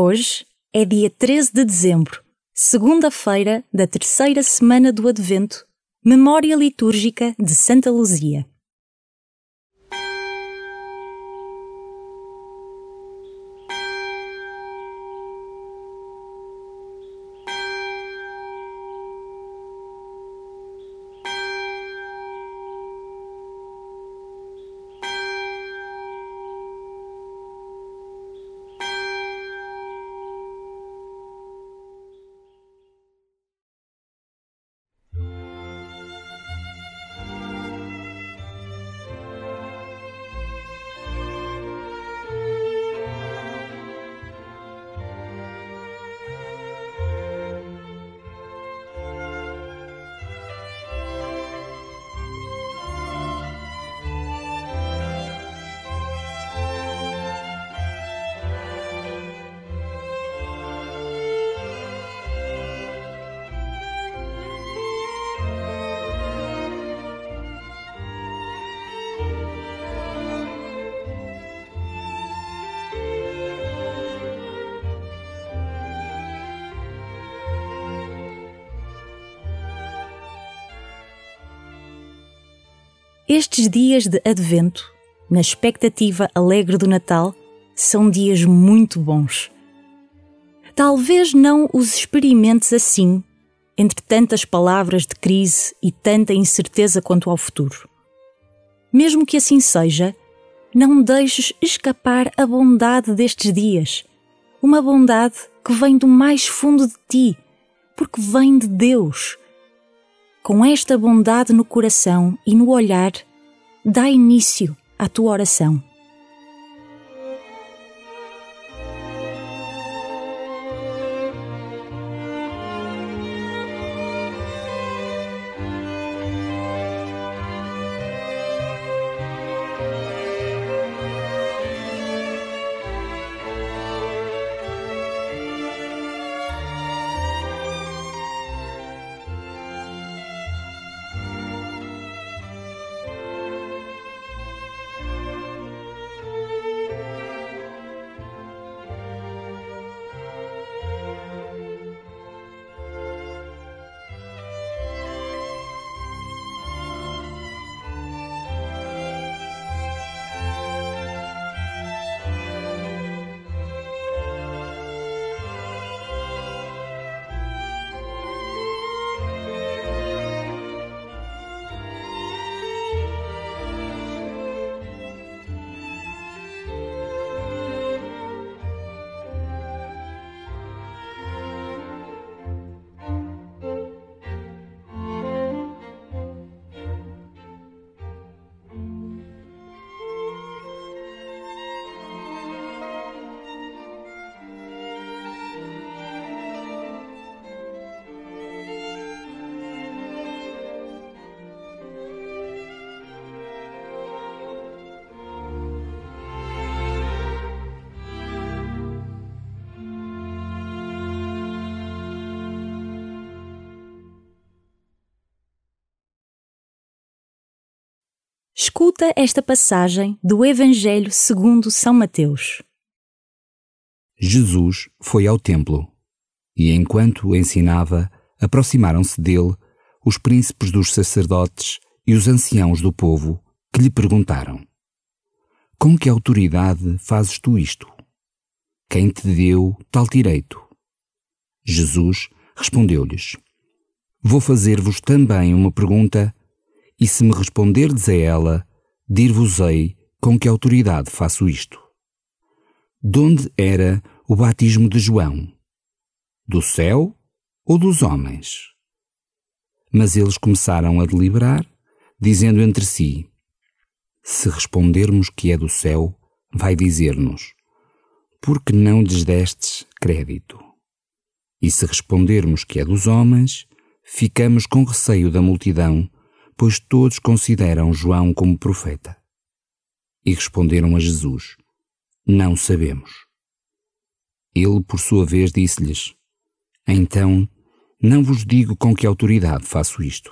Hoje é dia 13 de dezembro, segunda-feira da terceira semana do Advento, memória litúrgica de Santa Luzia. Estes dias de Advento, na expectativa alegre do Natal, são dias muito bons. Talvez não os experimentes assim, entre tantas palavras de crise e tanta incerteza quanto ao futuro. Mesmo que assim seja, não deixes escapar a bondade destes dias, uma bondade que vem do mais fundo de ti, porque vem de Deus com esta bondade no coração e no olhar, dá início à tua oração. Escuta esta passagem do Evangelho segundo São Mateus. Jesus foi ao templo e, enquanto ensinava, aproximaram-se dele os príncipes dos sacerdotes e os anciãos do povo, que lhe perguntaram: Com que autoridade fazes tu isto? Quem te deu tal direito? Jesus respondeu-lhes: Vou fazer-vos também uma pergunta e se me responderdes a ela, dir-vos-ei com que autoridade faço isto. De onde era o batismo de João? Do céu ou dos homens? Mas eles começaram a deliberar, dizendo entre si: Se respondermos que é do céu, vai dizer-nos: Por que não lhes destes crédito? E se respondermos que é dos homens, ficamos com receio da multidão pois todos consideram João como profeta. E responderam a Jesus: Não sabemos. Ele, por sua vez, disse-lhes: Então, não vos digo com que autoridade faço isto.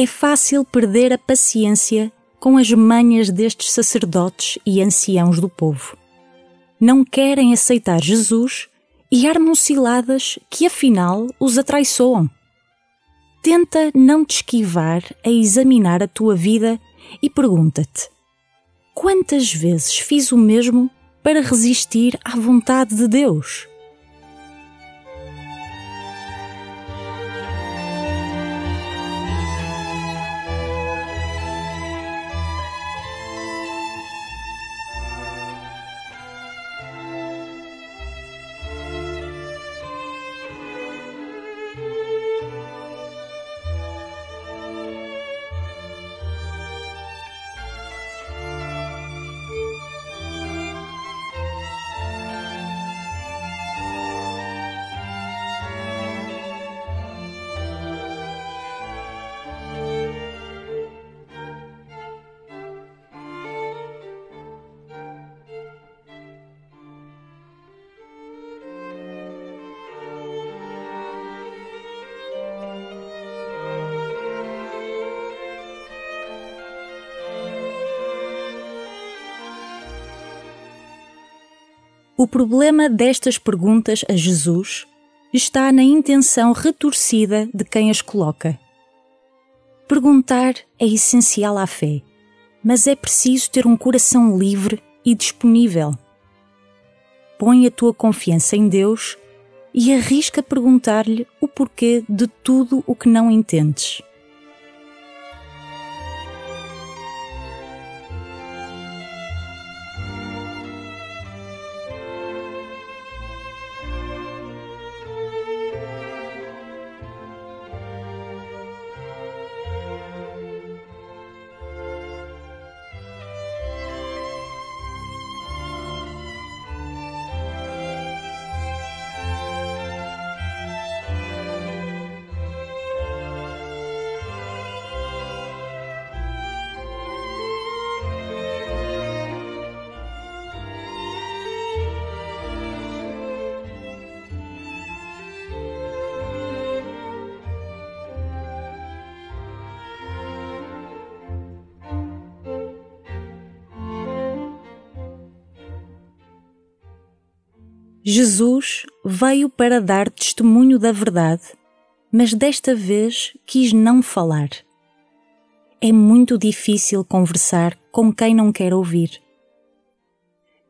É fácil perder a paciência com as manhas destes sacerdotes e anciãos do povo. Não querem aceitar Jesus e armam ciladas que afinal os atraiçoam. Tenta não te esquivar a examinar a tua vida e pergunta-te: quantas vezes fiz o mesmo para resistir à vontade de Deus? O problema destas perguntas a Jesus está na intenção retorcida de quem as coloca. Perguntar é essencial à fé, mas é preciso ter um coração livre e disponível. Põe a tua confiança em Deus e arrisca perguntar-lhe o porquê de tudo o que não entendes. Jesus veio para dar testemunho da verdade, mas desta vez quis não falar. É muito difícil conversar com quem não quer ouvir.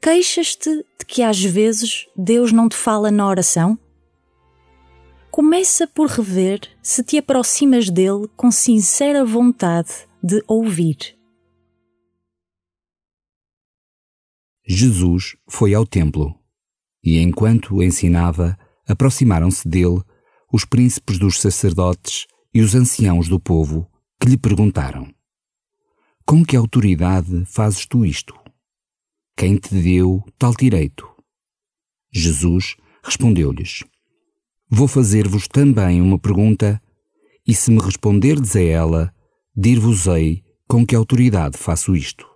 Queixas-te de que às vezes Deus não te fala na oração? Começa por rever se te aproximas dele com sincera vontade de ouvir. Jesus foi ao templo e enquanto ensinava, aproximaram-se dele os príncipes dos sacerdotes e os anciãos do povo, que lhe perguntaram: Com que autoridade fazes tu isto? Quem te deu tal direito? Jesus respondeu-lhes: Vou fazer-vos também uma pergunta, e se me responderdes a ela, dir-vos-ei com que autoridade faço isto.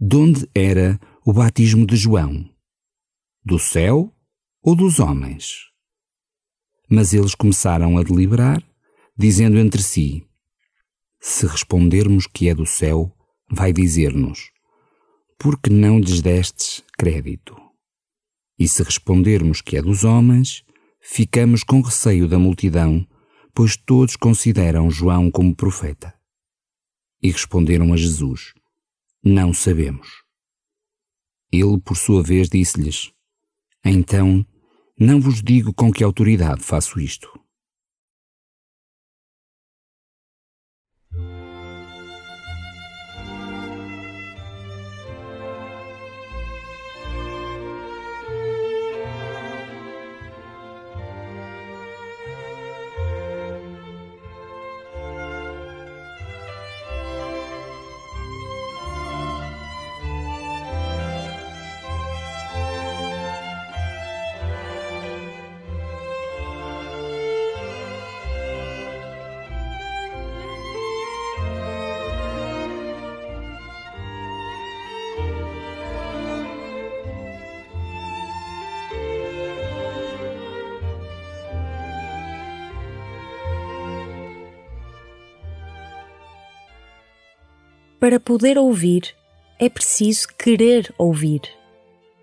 De onde era o batismo de João? Do céu ou dos homens? Mas eles começaram a deliberar, dizendo entre si: Se respondermos que é do céu, vai dizer-nos: Por que não lhes destes crédito? E se respondermos que é dos homens, ficamos com receio da multidão, pois todos consideram João como profeta. E responderam a Jesus: Não sabemos. Ele, por sua vez, disse-lhes: então, não vos digo com que autoridade faço isto. Para poder ouvir, é preciso querer ouvir.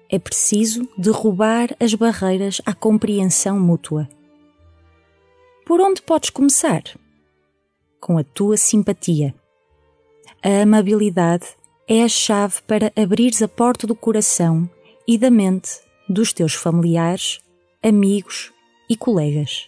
É preciso derrubar as barreiras à compreensão mútua. Por onde podes começar? Com a tua simpatia. A amabilidade é a chave para abrires a porta do coração e da mente dos teus familiares, amigos e colegas.